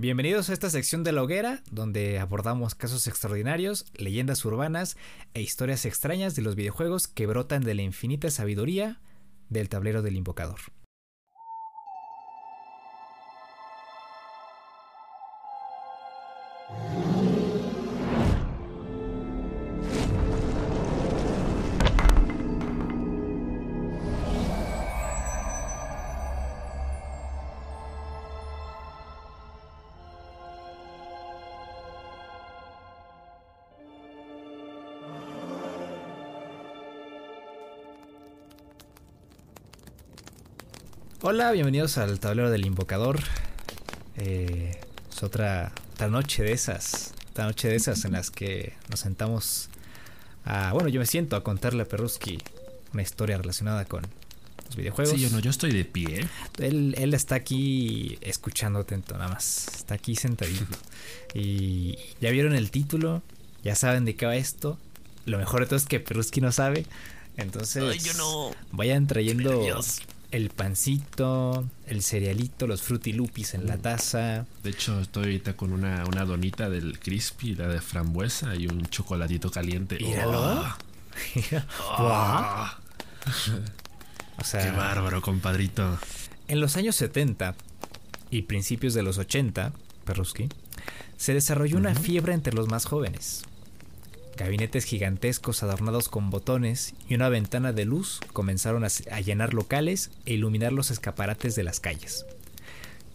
Bienvenidos a esta sección de la hoguera, donde abordamos casos extraordinarios, leyendas urbanas e historias extrañas de los videojuegos que brotan de la infinita sabiduría del tablero del invocador. Hola, bienvenidos al tablero del invocador. Eh, es otra, noche de esas, otra noche de esas en las que nos sentamos a, bueno, yo me siento a contarle a Perruski una historia relacionada con los videojuegos. Sí, yo no, yo estoy de pie. Él, él está aquí escuchando atento, nada más. Está aquí sentadito. y ya vieron el título, ya saben de qué va esto. Lo mejor de todo es que Perruski no sabe. Entonces, Ay, yo no. vayan trayendo el pancito, el cerealito, los frutilupis en la mm. taza. De hecho, estoy ahorita con una, una donita del crispy, la de frambuesa y un chocolatito caliente. Míralo. Oh. o sea, Qué bárbaro, compadrito. En los años 70 y principios de los 80, Perruski, se desarrolló una fiebre entre los más jóvenes. Gabinetes gigantescos adornados con botones y una ventana de luz comenzaron a, llenar locales e iluminar los escaparates de las calles.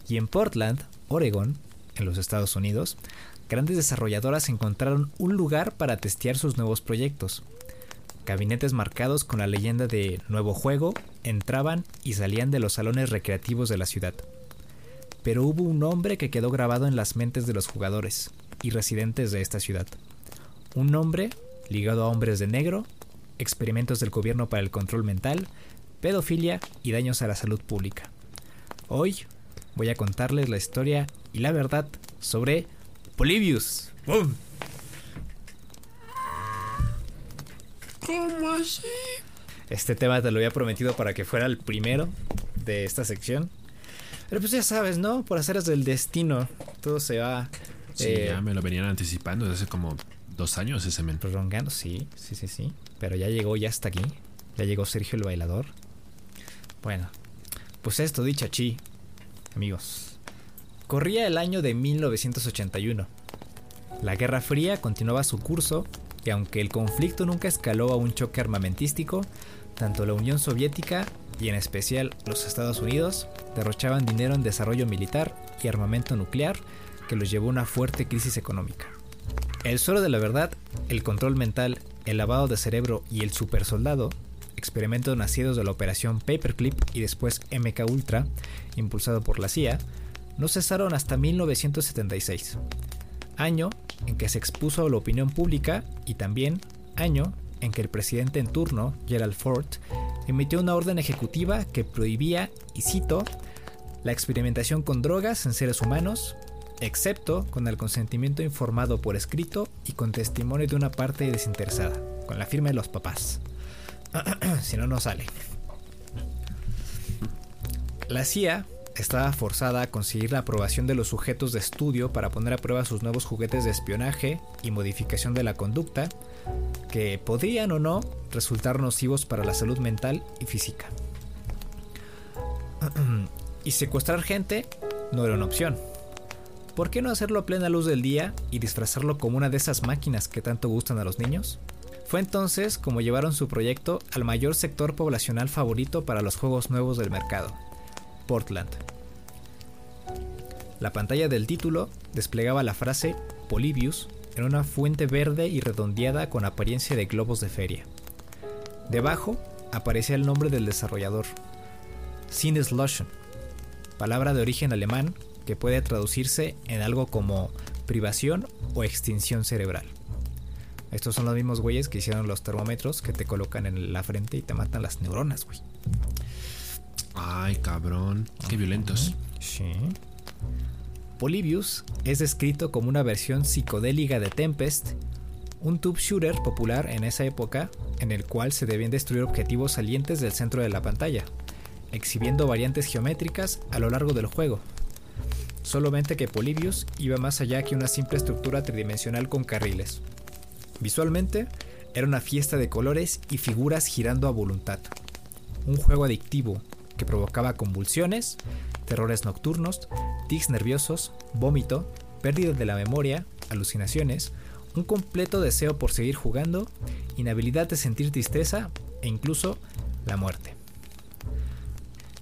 Y en Portland, Oregon, en los Estados Unidos, grandes desarrolladoras encontraron un lugar para testear sus nuevos proyectos. Gabinetes marcados con la leyenda de Nuevo Juego entraban y salían de los salones recreativos de la ciudad. Pero hubo un nombre que quedó grabado en las mentes de los jugadores y residentes de esta ciudad un nombre ligado a hombres de negro, experimentos del gobierno para el control mental, pedofilia y daños a la salud pública. Hoy voy a contarles la historia y la verdad sobre Polybius. ¿Cómo así? Este tema te lo había prometido para que fuera el primero de esta sección. Pero pues ya sabes, ¿no? Por hacer del destino, todo se va. Sí, eh, ya me lo venían anticipando desde hace como Dos años ese men. Prolongando, sí, sí, sí, sí. Pero ya llegó, ya hasta aquí. Ya llegó Sergio el bailador. Bueno, pues esto dicha chi, amigos. Corría el año de 1981. La Guerra Fría continuaba su curso y aunque el conflicto nunca escaló a un choque armamentístico, tanto la Unión Soviética y en especial los Estados Unidos derrochaban dinero en desarrollo militar y armamento nuclear que los llevó a una fuerte crisis económica. El suelo de la verdad, el control mental, el lavado de cerebro y el supersoldado, experimentos nacidos de la operación Paperclip y después MK Ultra, impulsado por la CIA, no cesaron hasta 1976, año en que se expuso a la opinión pública y también año en que el presidente en turno, Gerald Ford, emitió una orden ejecutiva que prohibía, y cito, la experimentación con drogas en seres humanos, excepto con el consentimiento informado por escrito y con testimonio de una parte desinteresada, con la firma de los papás. si no, no sale. La CIA estaba forzada a conseguir la aprobación de los sujetos de estudio para poner a prueba sus nuevos juguetes de espionaje y modificación de la conducta, que podrían o no resultar nocivos para la salud mental y física. y secuestrar gente no era una opción ¿Por qué no hacerlo a plena luz del día y disfrazarlo como una de esas máquinas que tanto gustan a los niños? Fue entonces como llevaron su proyecto al mayor sector poblacional favorito para los juegos nuevos del mercado, Portland. La pantalla del título desplegaba la frase Polybius en una fuente verde y redondeada con apariencia de globos de feria. Debajo aparecía el nombre del desarrollador, Sinnesloschen, palabra de origen alemán que puede traducirse en algo como privación o extinción cerebral. Estos son los mismos güeyes que hicieron los termómetros que te colocan en la frente y te matan las neuronas, güey. Ay, cabrón. Qué violentos. Sí. Polybius es descrito como una versión psicodélica de Tempest, un tube shooter popular en esa época en el cual se debían destruir objetivos salientes del centro de la pantalla, exhibiendo variantes geométricas a lo largo del juego, solamente que Polybius iba más allá que una simple estructura tridimensional con carriles. Visualmente, era una fiesta de colores y figuras girando a voluntad. Un juego adictivo que provocaba convulsiones, terrores nocturnos, tics nerviosos, vómito, pérdida de la memoria, alucinaciones, un completo deseo por seguir jugando, inhabilidad de sentir tristeza e incluso la muerte.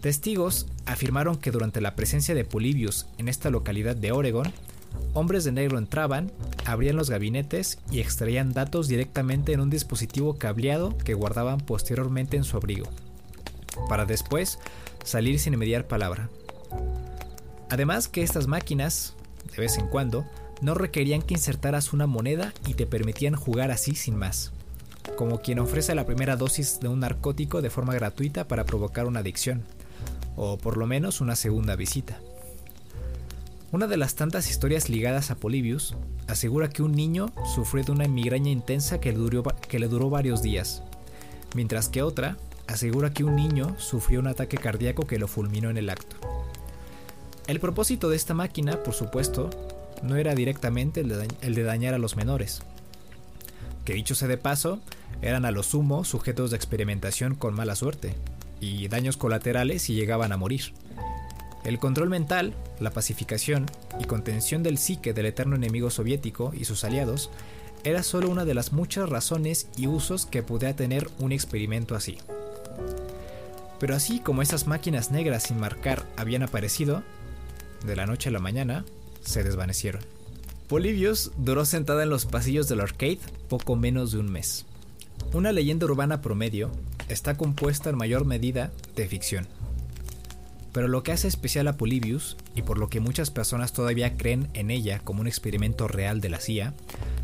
Testigos afirmaron que durante la presencia de Polybius en esta localidad de Oregon, hombres de negro entraban, abrían los gabinetes y extraían datos directamente en un dispositivo cableado que guardaban posteriormente en su abrigo, para después salir sin mediar palabra. Además que estas máquinas, de vez en cuando, no requerían que insertaras una moneda y te permitían jugar así sin más, como quien ofrece la primera dosis de un narcótico de forma gratuita para provocar una adicción, o por lo menos una segunda visita. Una de las tantas historias ligadas a Polybius asegura que un niño sufrió de una migraña intensa que le, duró, que le duró varios días, mientras que otra asegura que un niño sufrió un ataque cardíaco que lo fulminó en el acto. El propósito de esta máquina, por supuesto, no era directamente el de, dañar a los menores, que dicho sea de paso, eran a lo sumo sujetos de experimentación con mala suerte, y daños colaterales si llegaban a morir. El control mental, la pacificación y contención del psique del eterno enemigo soviético y sus aliados era solo una de las muchas razones y usos que podía tener un experimento así. Pero así como esas máquinas negras sin marcar habían aparecido, de la noche a la mañana, se desvanecieron. Polybius duró sentada en los pasillos del arcade poco menos de un mes. Una leyenda urbana promedio está compuesta en mayor medida de ficción. Pero lo que hace especial a Polybius, y por lo que muchas personas todavía creen en ella como un experimento real de la CIA,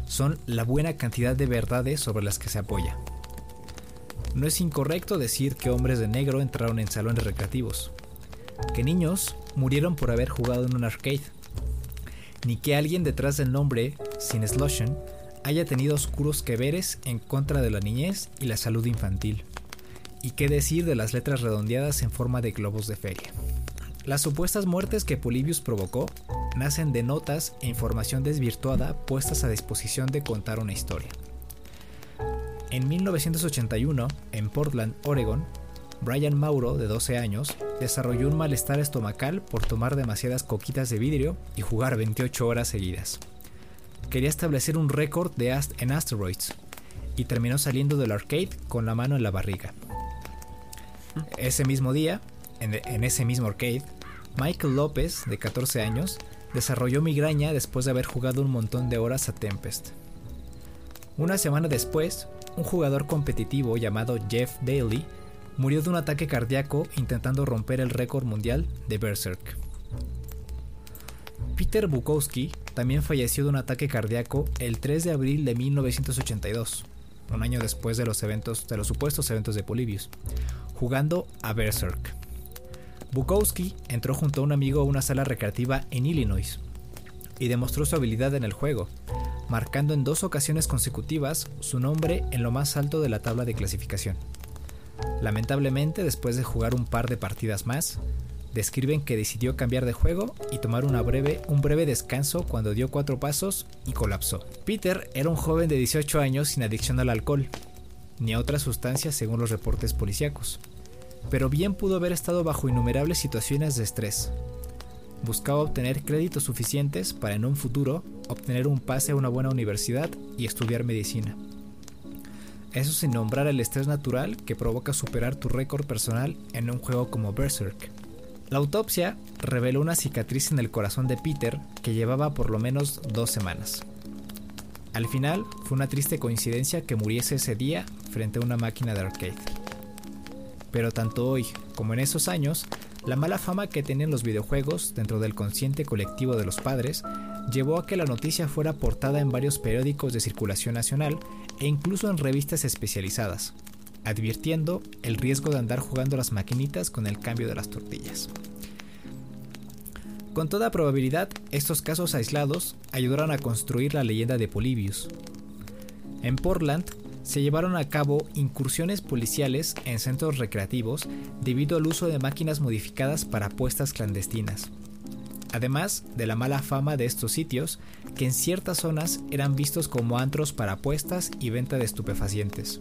son la buena cantidad de verdades sobre las que se apoya. No es incorrecto decir que hombres de negro entraron en salones recreativos, que niños murieron por haber jugado en un arcade, ni que alguien detrás del nombre Sin Slushen haya tenido oscuros que veres en contra de la niñez y la salud infantil. Y qué decir de las letras redondeadas en forma de globos de feria. Las supuestas muertes que Polybius provocó nacen de notas e información desvirtuada puestas a disposición de contar una historia. En 1981, en Portland, Oregon, Brian Mauro, de 12 años, desarrolló un malestar estomacal por tomar demasiadas coquitas de vidrio y jugar 28 horas seguidas. Quería establecer un récord de en Asteroids y terminó saliendo del arcade con la mano en la barriga. Ese mismo día, en, ese mismo arcade, Michael López, de 14 años, desarrolló migraña después de haber jugado un montón de horas a Tempest. Una semana después, un jugador competitivo llamado Jeff Daly murió de un ataque cardíaco intentando romper el récord mundial de Berserk. Peter Bukowski también falleció de un ataque cardíaco el 3 de abril de 1982, un año después de los eventos de los supuestos eventos de Polybius, jugando a Berserk. Bukowski entró junto a un amigo a una sala recreativa en Illinois y demostró su habilidad en el juego, marcando en dos ocasiones consecutivas su nombre en lo más alto de la tabla de clasificación. Lamentablemente, después de jugar un par de partidas más, describen que decidió cambiar de juego y tomar un breve descanso cuando dio cuatro pasos y colapsó. Peter era un joven de 18 años sin adicción al alcohol, ni a otras sustancias según los reportes policíacos, pero bien pudo haber estado bajo innumerables situaciones de estrés. Buscaba obtener créditos suficientes para en un futuro obtener un pase a una buena universidad y estudiar medicina. Eso sin nombrar el estrés natural que provoca superar tu récord personal en un juego como Berserk. La autopsia reveló una cicatriz en el corazón de Peter que llevaba por lo menos dos semanas. Al final, fue una triste coincidencia que muriese ese día frente a una máquina de arcade. Pero tanto hoy como en esos años, la mala fama que tenían los videojuegos dentro del consciente colectivo de los padres llevó a que la noticia fuera portada en varios periódicos de circulación nacional e incluso en revistas especializadas, advirtiendo el riesgo de andar jugando las maquinitas con el cambio de las tortillas. Con toda probabilidad, estos casos aislados ayudaron a construir la leyenda de Polybius. En Portland se llevaron a cabo incursiones policiales en centros recreativos debido al uso de máquinas modificadas para apuestas clandestinas. además de la mala fama de estos sitios, que en ciertas zonas eran vistos como antros para apuestas y venta de estupefacientes.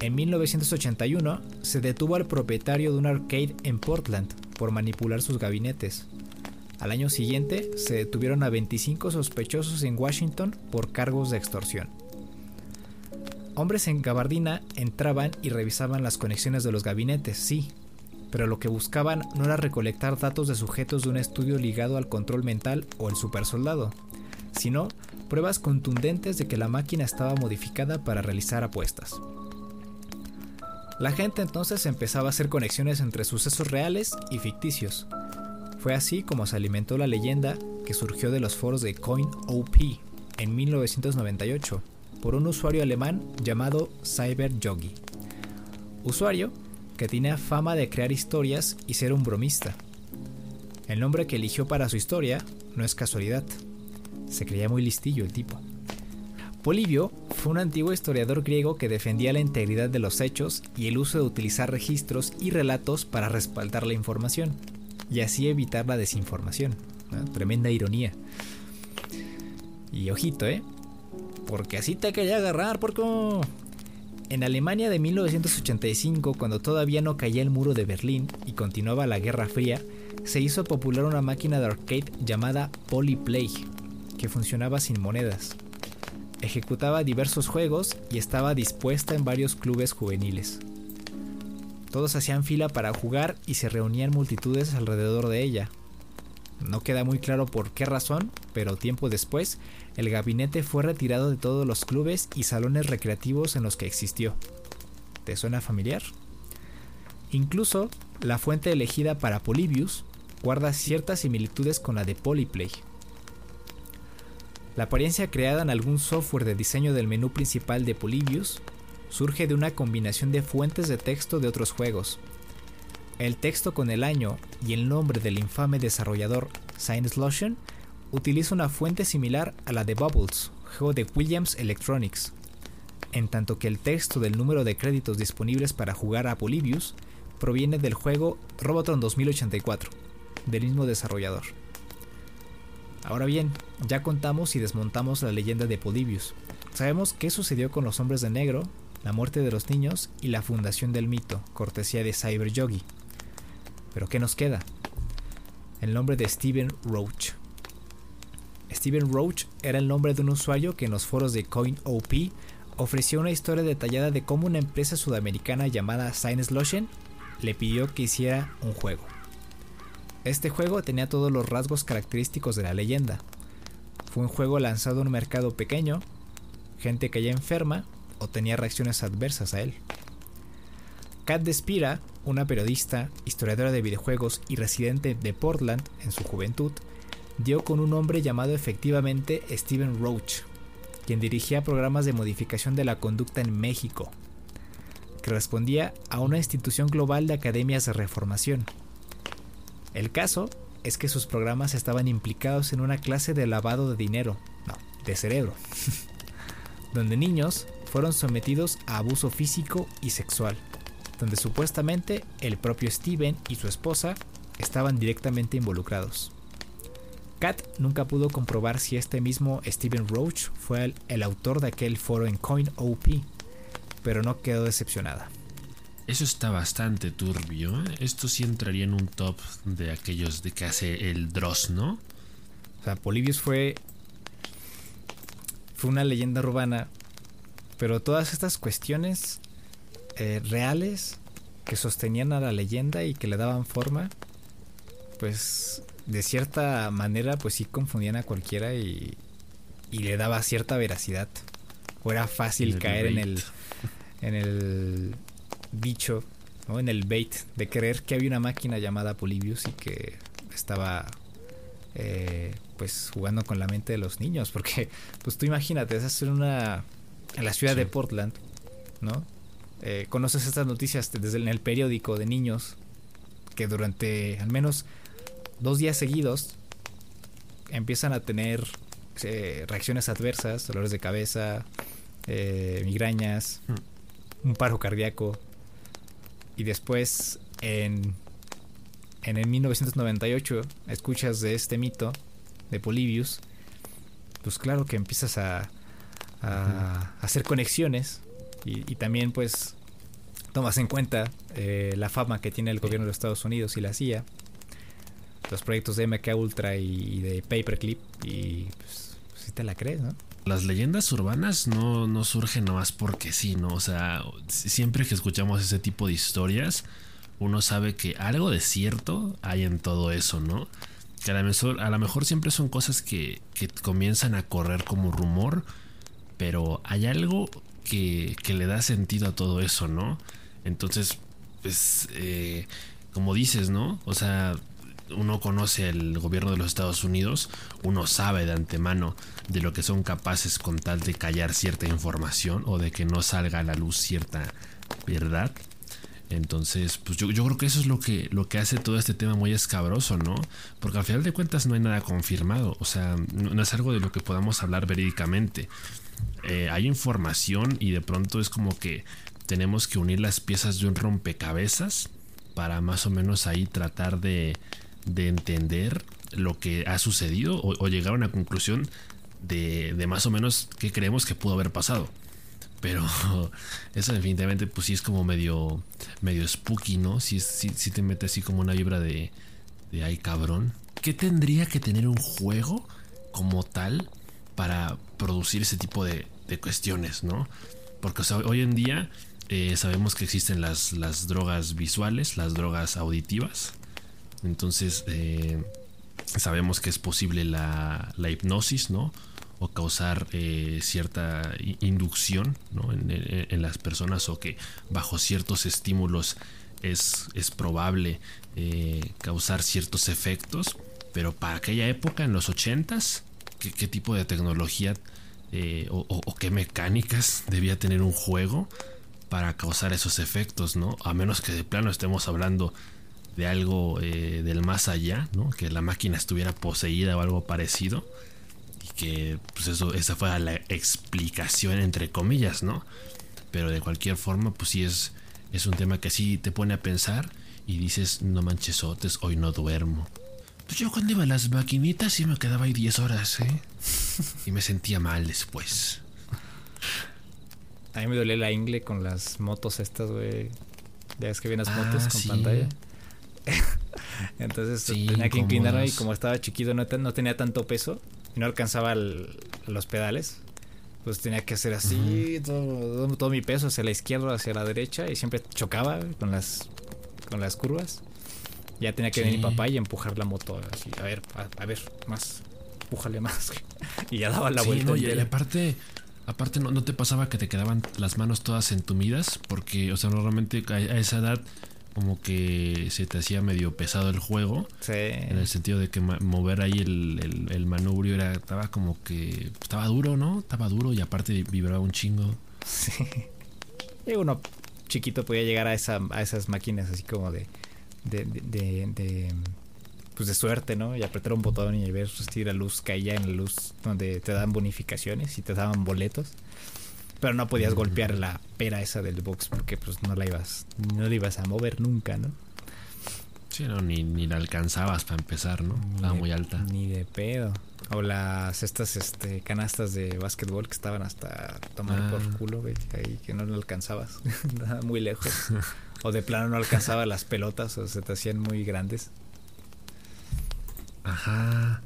En 1981 se detuvo al propietario de un arcade en Portland por manipular sus gabinetes. Al año siguiente se detuvieron a 25 sospechosos en Washington por cargos de extorsión. Hombres en gabardina entraban y revisaban las conexiones de los gabinetes, sí, pero lo que buscaban no era recolectar datos de sujetos de un estudio ligado al control mental o el supersoldado, sino pruebas contundentes de que la máquina estaba modificada para realizar apuestas. La gente entonces empezaba a hacer conexiones entre sucesos reales y ficticios. Fue así como se alimentó la leyenda que surgió de los foros de CoinOP en 1998 por un usuario alemán llamado CyberJogi. Usuario que tenía fama de crear historias y ser un bromista. El nombre que eligió para su historia no es casualidad. Se creía muy listillo el tipo. Polibio fue un antiguo historiador griego que defendía la integridad de los hechos y el uso de utilizar registros y relatos para respaldar la información, y así evitar la desinformación. Tremenda ironía. Y ojito, ¿eh? Porque así te quería agarrar, porco. En Alemania de 1985, cuando todavía no caía el muro de Berlín y continuaba la Guerra Fría, se hizo popular una máquina de arcade llamada Polyplay, que funcionaba sin monedas ejecutaba diversos juegos y estaba dispuesta en varios clubes juveniles. Todos hacían fila para jugar y se reunían multitudes alrededor de ella. No queda muy claro por qué razón, pero tiempo después, el gabinete fue retirado de todos los clubes y salones recreativos en los que existió. ¿Te suena familiar? Incluso, la fuente elegida para Polybius guarda ciertas similitudes con la de Polyplay. La apariencia creada en algún software de diseño del menú principal de Polybius surge de una combinación de fuentes de texto de otros juegos. El texto con el año y el nombre del infame desarrollador Science Lotion utiliza una fuente similar a la de Bubbles, juego de Williams Electronics, en tanto que el texto del número de créditos disponibles para jugar a Polybius proviene del juego Robotron 2084, del mismo desarrollador. Ahora bien, ya contamos y desmontamos la leyenda de Polybius. Sabemos qué sucedió con los hombres de negro, la muerte de los niños y la fundación del mito, cortesía de Cyber Yogi. Pero ¿qué nos queda? El nombre de Steven Roach. Steven Roach era el nombre de un usuario que en los foros de CoinOP ofreció una historia detallada de cómo una empresa sudamericana llamada Science le pidió que hiciera un juego. Este juego tenía todos los rasgos característicos de la leyenda. Fue un juego lanzado en un mercado pequeño, gente que ya enferma o tenía reacciones adversas a él. Kat Despira, una periodista, historiadora de videojuegos y residente de Portland en su juventud, dio con un hombre llamado efectivamente Steven Roach, quien dirigía programas de modificación de la conducta en México, que respondía a una institución global de academias de reformación. El caso es que sus programas estaban implicados en una clase de lavado de dinero, no, de cerebro, donde niños fueron sometidos a abuso físico y sexual, donde supuestamente el propio Steven y su esposa estaban directamente involucrados. Kat nunca pudo comprobar si este mismo Steven Roach fue el, el autor de aquel foro en CoinOP, pero no quedó decepcionada. Eso está bastante turbio. ¿eh? Esto sí entraría en un top de aquellos de que hace el Dross, ¿no? O sea, Polybius fue. Fue una leyenda urbana. Pero todas estas cuestiones eh, reales que sostenían a la leyenda y que le daban forma, pues de cierta manera, pues sí confundían a cualquiera y, y le daba cierta veracidad. O era fácil caer en el, en el dicho, ¿no? en el bait de creer que había una máquina llamada Polybius y que estaba eh, pues jugando con la mente de los niños, porque pues tú imagínate, es en una en la ciudad de Portland, ¿no? Eh, conoces estas noticias desde en el periódico de niños que durante al menos dos días seguidos empiezan a tener eh, reacciones adversas, dolores de cabeza, migrañas, hmm. un paro cardíaco, y después en, en el 1998 escuchas de este mito de Polybius, pues claro que empiezas a, a hacer conexiones y, y, también pues tomas en cuenta eh, la fama que tiene el gobierno de los Estados Unidos y la CIA, los proyectos de MK Ultra y, de Paperclip y pues, pues si te la crees, ¿no? Las leyendas urbanas no, no surgen nomás porque sí, ¿no? O sea, siempre que escuchamos ese tipo de historias, uno sabe que algo de cierto hay en todo eso, ¿no? Que a lo mejor, a lo mejor siempre son cosas que, que, comienzan a correr como rumor, pero hay algo que, que, le da sentido a todo eso, ¿no? Entonces, pues, eh, como dices, ¿no? O sea, uno conoce el gobierno de los Estados Unidos, uno sabe de antemano de lo que son capaces con tal de callar cierta información o de que no salga a la luz cierta verdad. Entonces, pues yo, yo, creo que eso es lo que, lo que hace todo este tema muy escabroso, ¿no? Porque al final de cuentas no hay nada confirmado, o sea, no, es algo de lo que podamos hablar verídicamente. Eh, hay información y de pronto es como que tenemos que unir las piezas de un rompecabezas para más o menos ahí tratar de, de entender lo que ha sucedido o, o llegar a una conclusión de, de, más o menos qué creemos que pudo haber pasado. Pero eso definitivamente pues sí es como medio medio spooky, ¿no? Si sí, sí, te mete así como una vibra de, de ay cabrón. ¿Qué tendría que tener un juego como tal para producir ese tipo de, de cuestiones, ¿no? Porque o sea, hoy en día eh, sabemos que existen las, las drogas visuales, las drogas auditivas. Entonces eh, sabemos que es posible la, la hipnosis, ¿no? o causar eh, cierta inducción ¿no? en, las personas o que bajo ciertos estímulos es, es probable eh, causar ciertos efectos pero para aquella época en los ochentas ¿qué, qué tipo de tecnología o, o, qué mecánicas debía tener un juego para causar esos efectos no a menos que de plano estemos hablando de algo eh, del más allá ¿no? que la máquina estuviera poseída o algo parecido que pues eso, esa fue la explicación entre comillas, ¿no? Pero de cualquier forma, pues sí es, es un tema que sí te pone a pensar y dices, no manchesotes, hoy no duermo. Pues yo cuando iba a las maquinitas sí me quedaba ahí 10 horas, ¿eh? y me sentía mal después. A mí me dolía la ingle con las motos estas, güey. Ya es que vienen las ah, motos con sí. pantalla. Entonces sí, tenía que inclinarme y como estaba chiquito no, no tenía tanto peso y no alcanzaba el, los pedales, pues tenía que hacer así, uh -huh. todo, todo, mi peso hacia la izquierda, hacia la derecha, y siempre chocaba con las, con las curvas. Ya tenía que sí. venir mi papá y empujar la moto así, a ver, a, a ver, más, empújale más. y ya daba la sí, vuelta. No, y, y aparte, aparte no, no, te pasaba que te quedaban las manos todas entumidas, porque, o sea, normalmente a, a esa edad como que se te hacía medio pesado el juego. Sí. En el sentido de que mover ahí el, el, el, manubrio era, estaba como que. Estaba duro, ¿no? Estaba duro y aparte vibraba un chingo. Sí. Y uno chiquito podía llegar a, esa, a esas máquinas así como de. de, de, de, de pues de suerte, ¿no? Y apretar un botón y ver si la luz caía en la luz donde te dan bonificaciones y te daban boletos pero no podías golpear la pera esa del box porque pues no la ibas no la ibas a mover nunca no sí no ni, ni la alcanzabas para empezar no estaba muy alta. ni de pedo. O las estas este canastas de básquetbol que estaban hasta tomar ah. por culo güey, ahí que no lo alcanzabas muy lejos. O de plano no alcanzaba las pelotas o se te hacían muy grandes. Ajá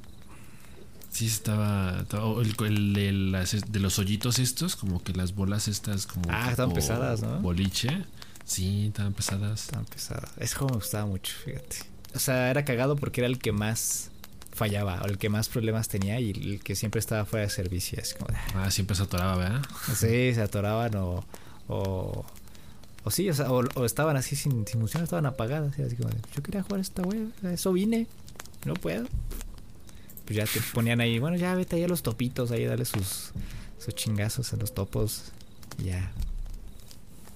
Sí, estaba. estaba el, el, el las, de los hoyitos estos, como que las bolas estas, como. Ah, estaban pesadas, ¿no? Boliche. Sí, estaban pesadas. Estaban pesadas. Es como me gustaba mucho, fíjate. O sea, era cagado porque era el que más fallaba, o el que más problemas tenía y el que siempre estaba fuera de servicio. Es como, ah, siempre se atoraba, ¿verdad? Sí, se atoraban o. o o sí, o, sea, o, o estaban así sin, sin función, estaban apagadas. Así como, yo quería jugar esta wea, eso vine, no puedo pues ya te ponían ahí, bueno, ya vete ahí a los topitos, ahí dale sus, sus chingazos a los topos. Ya.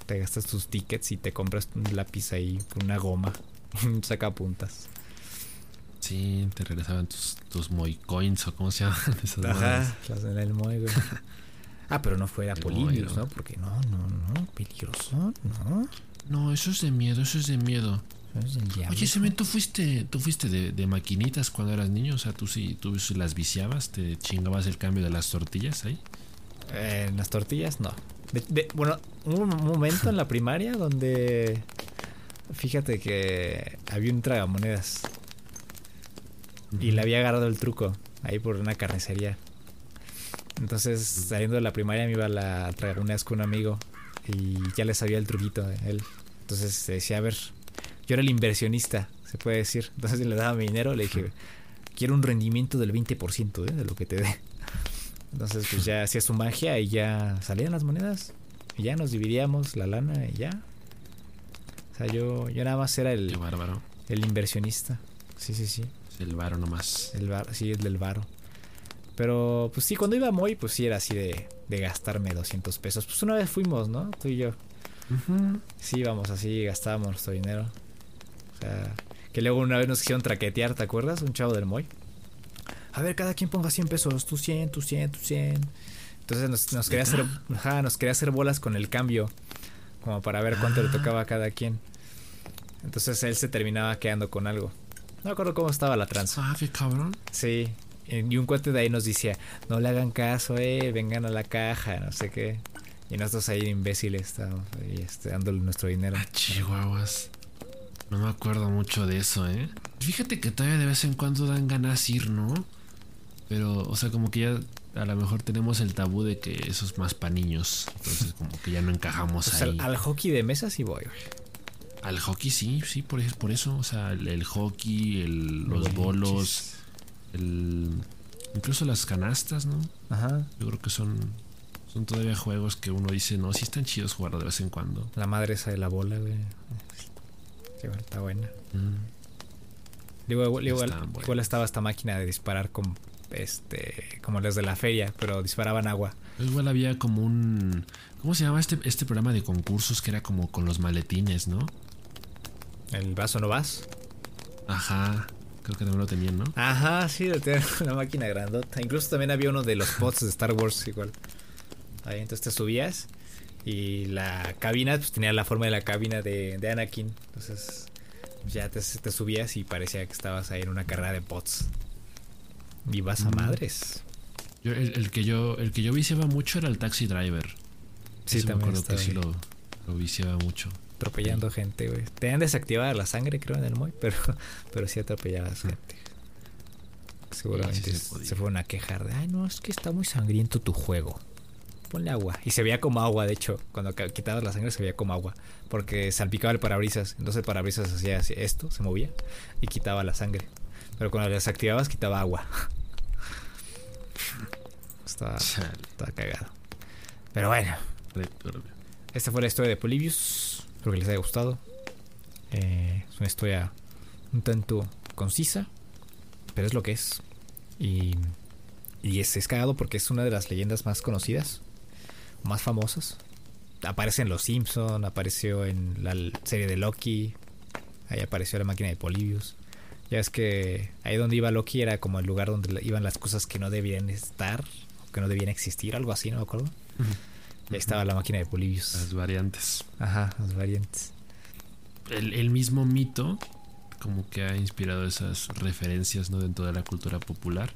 Te gastas tus tickets y te compras un lápiz ahí con una goma. Saca puntas. Sí, te regresaban tus, tus Moy Coins o cómo se llaman esas Ajá, las del Moy, güey. Ah, pero no fuera Polibius, ¿no? Porque no, no, no, peligroso, no. No, eso es de miedo, eso es de miedo. Es el diablo. Oye, Semen, ¿tú fuiste, tú fuiste de, de maquinitas cuando eras niño? O sea, tú sí, tú sí las viciabas, te chingabas el cambio de las tortillas ahí. Eh, en las tortillas, no. De- de- bueno, hubo un momento en la primaria donde. Fíjate que había un tragamonedas. Y le había agarrado el truco ahí por una carnicería. Entonces, saliendo de la primaria, me iba a la tragamonedas con un amigo. Y ya le sabía el truquito a él. Entonces decía, a ver, yo era el inversionista, se puede decir. Entonces le daba mi dinero, le dije, quiero un rendimiento del 20% ¿eh? de lo que te dé. Entonces, pues ya hacía su magia y ya salían las monedas. Y ya nos dividíamos la lana y ya. O sea, yo, yo nada más era Qué el, bárbaro. el inversionista. Sí, sí, sí. El varo nomás. El bar, sí, el del varo. Pero, pues sí, cuando iba Moy, pues sí era así de, de gastarme 200 pesos. Pues una vez fuimos, ¿no? Tú y yo. Sí, íbamos así, gastábamos nuestro dinero. Sea, que luego una vez nos quisieron traquetear, ¿te acuerdas? Un chavo del Moy. A ver, cada quien ponga 100 pesos, tú 100, tú 100, tú 100. Entonces nos, nos quería hacer, ajá, nos quería hacer bolas con el cambio, como para ver cuánto le Ah. tocaba a cada quien. Entonces él se terminaba quedando con algo. No me acuerdo cómo estaba la tranza. Ah, qué cabrón. Sí. Y un cuate de ahí nos decía, no le hagan caso, eh, vengan a la caja, no sé qué. Y nosotros ahí imbéciles estábamos ahí este, dándole nuestro dinero. Ah, chihuahuas. No me acuerdo mucho de eso, ¿eh? Fíjate que todavía de vez en cuando dan ganas ir, ¿no? Pero, o sea, como que ya a lo mejor tenemos el tabú de que eso es más para niños. Entonces, como que ya no encajamos O sea, ahí. al, al hockey de mesa sí voy. Al hockey sí, sí, por, es- por eso. O sea, el, el hockey, el- los bolos, el, incluso las canastas, ¿no? Ajá. Yo creo que son, son todavía juegos que uno dice, no, sí están chidos jugar de vez en cuando. La madre esa de la bola, güey. Está buena. Mm. Igual, igual, Están buenas. igual estaba esta máquina de disparar con este como las de la feria, pero disparaban agua. Igual había como un... ¿Cómo se llama este, este programa de concursos que era como con los maletines, no? El vaso no vas. Ajá, creo que también lo tenían, ¿no? Ajá, sí, de tener una máquina grandota. Incluso también había uno de los pods de Star Wars igual. Ahí entonces te subías y la cabina pues tenía la forma de la cabina de, de Anakin. Entonces ya te, te subías y parecía que estabas ahí en una carrera de pods. Y vas a madres. Yo- el, el que yo el que yo viciaba mucho era el Taxi Driver. Sí, me también acuerdo que sí lo, lo viciaba mucho. atropellando gente, güey. Tenían desactivada la sangre, creo, en el Moy, pero, pero sí atropellabas gente. Seguramente Sí, sí se se fueron a quejar de, ay, no, es que está muy sangriento tu juego. Ponle agua. Y se veía como agua, de hecho. Cuando quitabas la sangre se veía como agua. Porque salpicaba el parabrisas. Entonces el parabrisas hacía esto, se movía y quitaba la sangre. Pero cuando lo desactivabas quitaba agua. estaba, estaba cagado. Pero bueno, esta fue la historia de Polybius. Espero que les haya gustado. Eh, es una historia un tanto concisa, pero es lo que es. Y, y es, es cagado porque es una de las leyendas más conocidas, más famosas. Aparece en Los Simpson, apareció en la serie de Loki, ahí apareció la máquina de Polybius. Ya es que ahí donde iba Loki era como el lugar donde iban las cosas que no debían estar, o que no debían existir, algo así, no me acuerdo. Ahí estaba la máquina de Polybius. Las variantes. Ajá, las variantes. El, el mismo mito como que ha inspirado esas referencias ¿no? dentro de la cultura popular.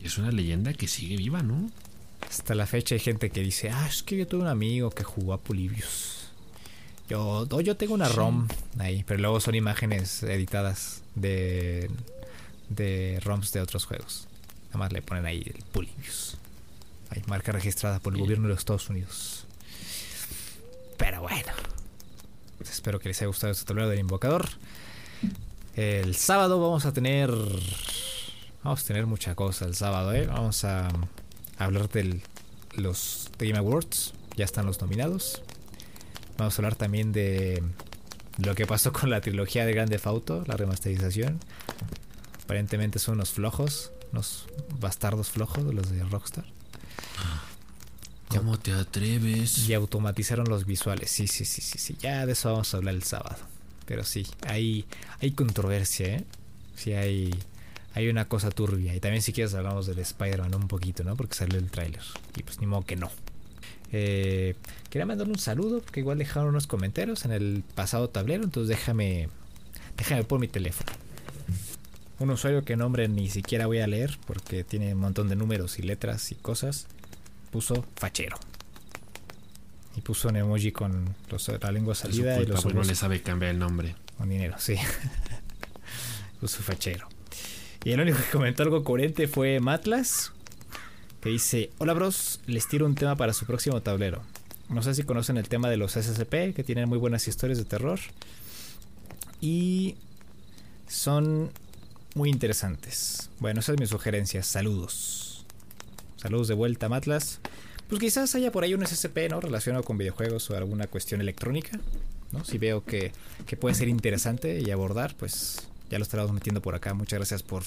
Es una leyenda que sigue viva, ¿no? Hasta la fecha hay gente que dice, ah, es que yo tuve un amigo que jugó a Polybius. Yo, yo tengo una. ROM ahí, pero luego son imágenes editadas de, de ROMs de otros juegos. Nada más le ponen ahí el Polybius. Hay marca registrada por el gobierno de los Estados Unidos. Pero bueno. Pues espero que les haya gustado este tablero del invocador. El sábado vamos a tener. Vamos a tener mucha cosa el sábado, ¿eh? Vamos a hablar de los Game Awards. Ya están los nominados. Vamos a hablar también de lo que pasó con la trilogía de Grande Auto, la remasterización. Aparentemente son unos flojos, unos bastardos flojos los de Rockstar. ¿Cómo te atreves? Y automatizaron los visuales. Sí, sí, sí, sí, sí. Ya de eso vamos a hablar el sábado. Pero sí, hay, hay controversia, ¿eh? Sí, hay, hay una cosa turbia. Y también si quieres hablamos del Spider-Man un poquito, ¿no? Porque salió el tráiler. Y pues ni modo que no. Eh, quería mandar un saludo porque igual dejaron unos comentarios en el pasado tablero, entonces déjame, déjame por mi teléfono. Un usuario que nombre ni siquiera voy a leer porque tiene un montón de números y letras y cosas. Puso fachero. Y puso un emoji con la lengua salida y los no le sabe cambiar el nombre. Con dinero, sí. puso fachero. Y el único que comentó algo coherente fue Matlas, que dice, hola bros, les tiro un tema para su próximo tablero. No sé si conocen el tema de los SCP, que tienen muy buenas historias de terror. Y son muy interesantes. Bueno, esa es mi sugerencia. Saludos. Saludos de vuelta, Matlas. Pues quizás haya por ahí un SCP, ¿no? Relacionado con videojuegos o alguna cuestión electrónica. ¿no? Si veo que, que puede ser interesante y abordar, pues ya lo estaremos metiendo por acá. Muchas gracias por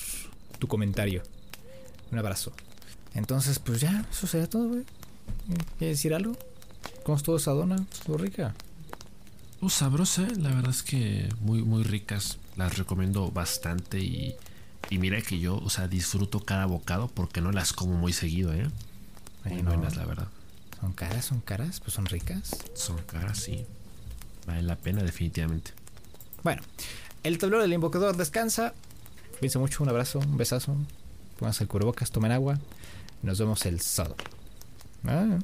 tu comentario. Un abrazo. Entonces, pues ya, eso sería todo, güey. ¿Quieres decir algo? ¿Cómo estuvo esa dona? ¿Estuvo rica? Oh, sabrosa, la verdad es que muy, muy ricas las recomiendo bastante y, y mira que yo, o sea, disfruto cada bocado porque no las como muy seguido, ¿eh? Muy buenas, la verdad. ¿Son caras? ¿Son caras? Pues son ricas. Son caras, sí. Vale la pena, definitivamente. Bueno, el tablero del invocador descansa. Cuídense mucho, un abrazo, un besazo. Pónganse el cubrebocas, tomen agua. Nos vemos el sábado. Ah.